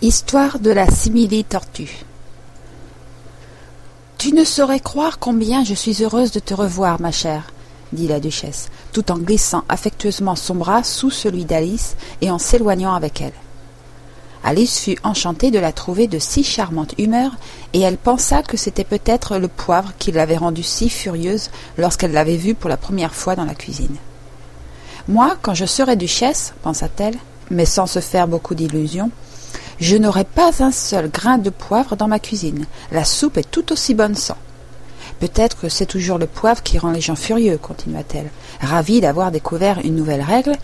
Histoire de la simili-tortue Tu ne saurais croire combien je suis heureuse de te revoir, ma chère, dit la duchesse, tout en glissant affectueusement son bras sous celui d'Alice et en s'éloignant avec elle. Alice fut enchantée de la trouver de si charmante humeur, et elle pensa que c'était peut-être le poivre qui l'avait rendue si furieuse lorsqu'elle l'avait vue pour la première fois dans la cuisine. Moi, quand je serai duchesse, pensa-t-elle, mais sans se faire beaucoup d'illusions, je n'aurai pas un seul grain de poivre dans ma cuisine. La soupe est tout aussi bonne sans. Peut-être que c'est toujours le poivre qui rend les gens furieux, continua-t-elle, ravie d'avoir découvert une nouvelle règle,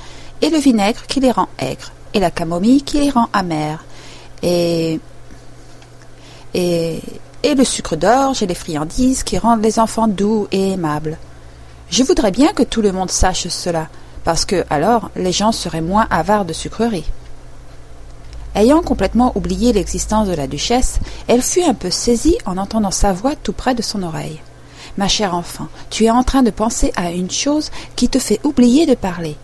et le vinaigre qui les rend aigres, et la camomille qui les rend amers, et. et. et le sucre d'orge et les friandises qui rendent les enfants doux et aimables. Je voudrais bien que tout le monde sache cela, parce que alors les gens seraient moins avares de sucreries. Ayant complètement oublié l'existence de la duchesse, elle fut un peu saisie en entendant sa voix tout près de son oreille. Ma chère enfant, tu es en train de penser à une chose qui te fait oublier de parler.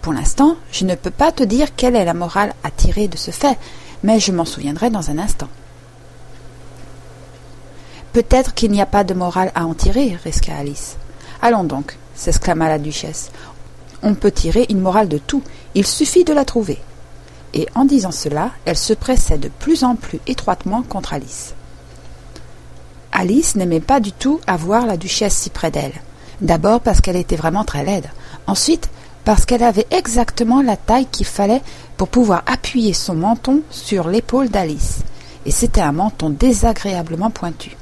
Pour l'instant, je ne peux pas te dire quelle est la morale à tirer de ce fait, mais je m'en souviendrai dans un instant. Peut-être qu'il n'y a pas de morale à en tirer, risqua Alice. Allons donc, s'exclama la duchesse. On peut tirer une morale de tout, il suffit de la trouver et en disant cela, elle se pressait de plus en plus étroitement contre Alice. Alice n'aimait pas du tout avoir la duchesse si près d'elle. D'abord parce qu'elle était vraiment très laide. Ensuite, parce qu'elle avait exactement la taille qu'il fallait pour pouvoir appuyer son menton sur l'épaule d'Alice. Et c'était un menton désagréablement pointu.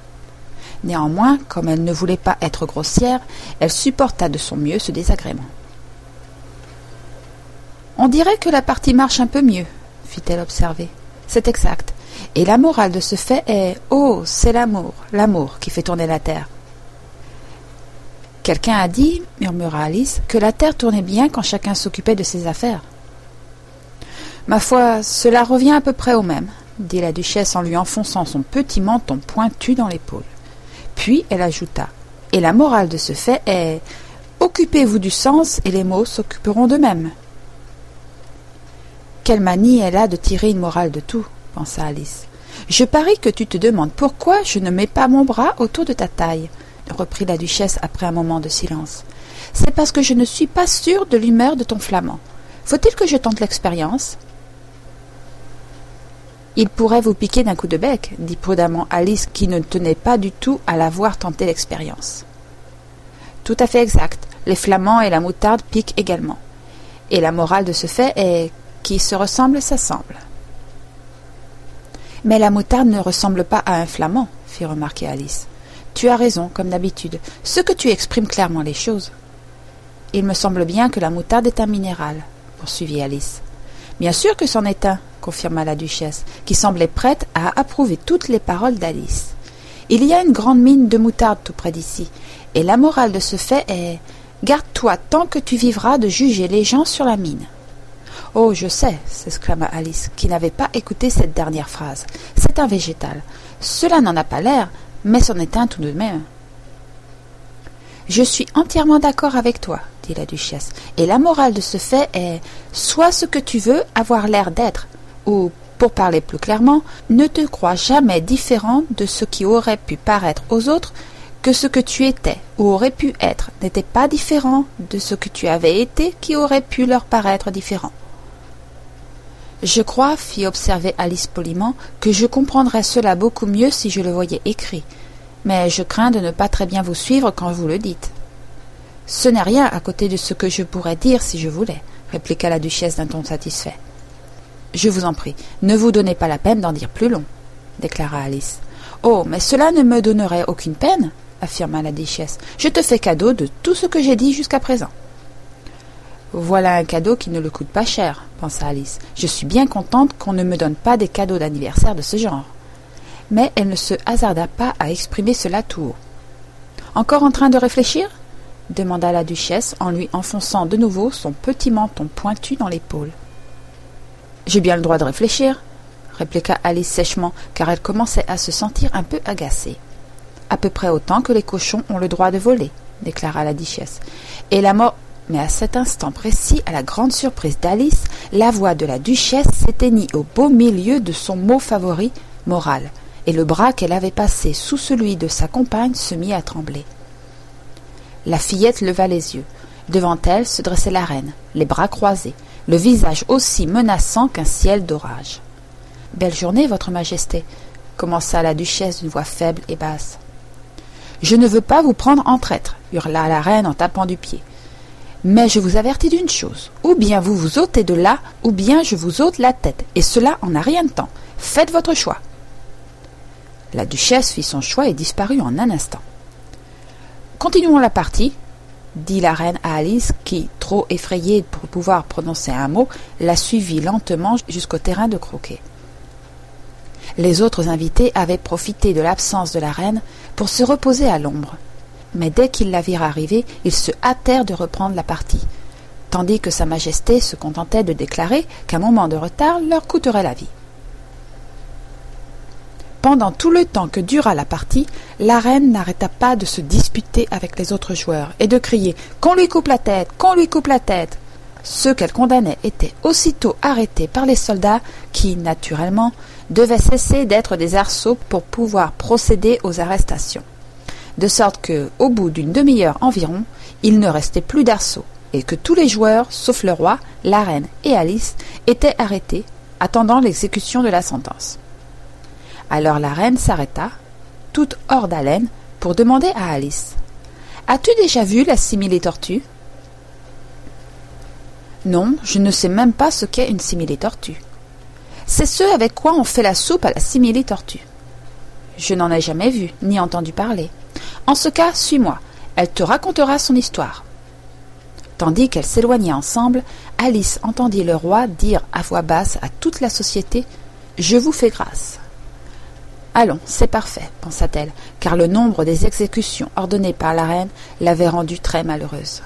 Néanmoins, comme elle ne voulait pas être grossière, elle supporta de son mieux ce désagrément. On dirait que la partie marche un peu mieux, fit-elle observer. C'est exact. Et la morale de ce fait est Oh, c'est l'amour, l'amour qui fait tourner la terre. Quelqu'un a dit, murmura Alice, que la terre tournait bien quand chacun s'occupait de ses affaires. Ma foi, cela revient à peu près au même, dit la duchesse en lui enfonçant son petit menton pointu dans l'épaule. Puis elle ajouta Et la morale de ce fait est Occupez-vous du sens et les mots s'occuperont d'eux-mêmes. Quelle manie elle a de tirer une morale de tout, pensa Alice. Je parie que tu te demandes pourquoi je ne mets pas mon bras autour de ta taille, reprit la duchesse après un moment de silence. C'est parce que je ne suis pas sûre de l'humeur de ton flamand. Faut-il que je tente l'expérience? Il pourrait vous piquer d'un coup de bec, dit prudemment Alice qui ne tenait pas du tout à la voir tenter l'expérience. Tout à fait exact. Les flamands et la moutarde piquent également. Et la morale de ce fait est qui se ressemblent s'assemblent. Mais la moutarde ne ressemble pas à un flamand, fit remarquer Alice. Tu as raison, comme d'habitude. Ce que tu exprimes clairement les choses. Il me semble bien que la moutarde est un minéral, poursuivit Alice. Bien sûr que c'en est un, confirma la duchesse, qui semblait prête à approuver toutes les paroles d'Alice. Il y a une grande mine de moutarde tout près d'ici, et la morale de ce fait est Garde-toi tant que tu vivras de juger les gens sur la mine. Oh, je sais, s'exclama Alice, qui n'avait pas écouté cette dernière phrase. C'est un végétal. Cela n'en a pas l'air, mais c'en est un tout de même. Je suis entièrement d'accord avec toi, dit la duchesse, et la morale de ce fait est sois ce que tu veux avoir l'air d'être, ou, pour parler plus clairement, ne te crois jamais différent de ce qui aurait pu paraître aux autres que ce que tu étais ou aurais pu être n'était pas différent de ce que tu avais été qui aurait pu leur paraître différent. Je crois, fit observer Alice poliment, que je comprendrais cela beaucoup mieux si je le voyais écrit, mais je crains de ne pas très bien vous suivre quand vous le dites. Ce n'est rien à côté de ce que je pourrais dire si je voulais, répliqua la duchesse d'un ton satisfait. Je vous en prie, ne vous donnez pas la peine d'en dire plus long, déclara Alice. Oh, mais cela ne me donnerait aucune peine, affirma la duchesse. Je te fais cadeau de tout ce que j'ai dit jusqu'à présent. Voilà un cadeau qui ne le coûte pas cher, pensa Alice. Je suis bien contente qu'on ne me donne pas des cadeaux d'anniversaire de ce genre. Mais elle ne se hasarda pas à exprimer cela tout haut. Encore en train de réfléchir? demanda la duchesse en lui enfonçant de nouveau son petit menton pointu dans l'épaule. J'ai bien le droit de réfléchir, répliqua Alice sèchement, car elle commençait à se sentir un peu agacée. À peu près autant que les cochons ont le droit de voler, déclara la duchesse. Et la mort Mais à cet instant précis, à la grande surprise d'Alice, la voix de la duchesse s'éteignit au beau milieu de son mot favori, moral, et le bras qu'elle avait passé sous celui de sa compagne se mit à trembler. La fillette leva les yeux. Devant elle se dressait la reine, les bras croisés, le visage aussi menaçant qu'un ciel d'orage. Belle journée, Votre Majesté, commença la duchesse d'une voix faible et basse. Je ne veux pas vous prendre en traître, hurla la reine en tapant du pied. Mais je vous avertis d'une chose, ou bien vous vous ôtez de là, ou bien je vous ôte la tête, et cela en un rien de temps. Faites votre choix. La duchesse fit son choix et disparut en un instant. Continuons la partie, dit la reine à Alice, qui, trop effrayée pour pouvoir prononcer un mot, la suivit lentement jusqu'au terrain de croquet. Les autres invités avaient profité de l'absence de la reine pour se reposer à l'ombre. Mais dès qu'ils la virent arriver, ils se hâtèrent de reprendre la partie, tandis que Sa Majesté se contentait de déclarer qu'un moment de retard leur coûterait la vie. Pendant tout le temps que dura la partie, la reine n'arrêta pas de se disputer avec les autres joueurs et de crier Qu'on lui coupe la tête, qu'on lui coupe la tête. Ceux qu'elle condamnait étaient aussitôt arrêtés par les soldats qui, naturellement, devaient cesser d'être des arceaux pour pouvoir procéder aux arrestations. De sorte que, au bout d'une demi-heure environ, il ne restait plus d'arceaux, et que tous les joueurs, sauf le roi, la reine et Alice, étaient arrêtés, attendant l'exécution de la sentence. Alors la reine s'arrêta, toute hors d'haleine, pour demander à Alice. As-tu déjà vu la simili-tortue Non, je ne sais même pas ce qu'est une simili-tortue. C'est ce avec quoi on fait la soupe à la simili-tortue. Je n'en ai jamais vu, ni entendu parler. En ce cas, suis-moi. Elle te racontera son histoire. Tandis qu'elles s'éloignaient ensemble, Alice entendit le roi dire à voix basse à toute la société Je vous fais grâce. Allons, c'est parfait, pensa-t-elle, car le nombre des exécutions ordonnées par la reine l'avait rendue très malheureuse.